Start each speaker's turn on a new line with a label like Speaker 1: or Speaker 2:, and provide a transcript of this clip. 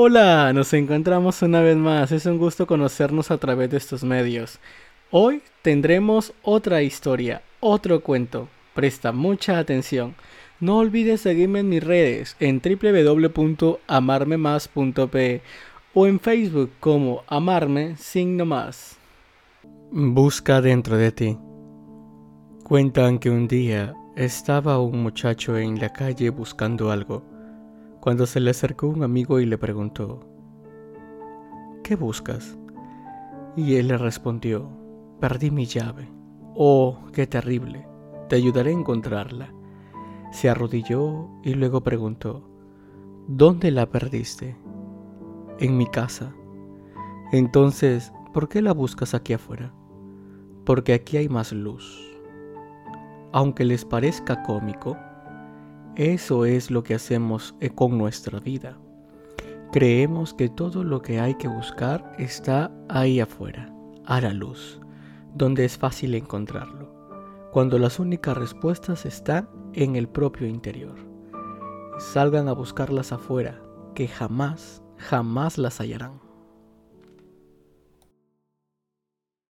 Speaker 1: Hola, nos encontramos una vez más. Es un gusto conocernos a través de estos medios. Hoy tendremos otra historia, otro cuento. Presta mucha atención. No olvides seguirme en mis redes en www.amarmemas.pe o en Facebook como Amarme Signo Más. Busca dentro de ti. Cuentan que un día estaba un muchacho en la calle buscando algo, cuando se le acercó un amigo y le preguntó, ¿qué buscas? Y él le respondió, perdí mi llave. Oh, qué terrible, te ayudaré a encontrarla. Se arrodilló y luego preguntó, ¿dónde la perdiste? En mi casa. Entonces, ¿por qué la buscas aquí afuera? Porque aquí hay más luz aunque les parezca cómico, eso es lo que hacemos eh, con nuestra vida. Creemos que todo lo que hay que buscar está ahí afuera, a la luz, donde es fácil encontrarlo, cuando las únicas respuestas están en el propio interior. Salgan a buscarlas afuera, que jamás, jamás las hallarán.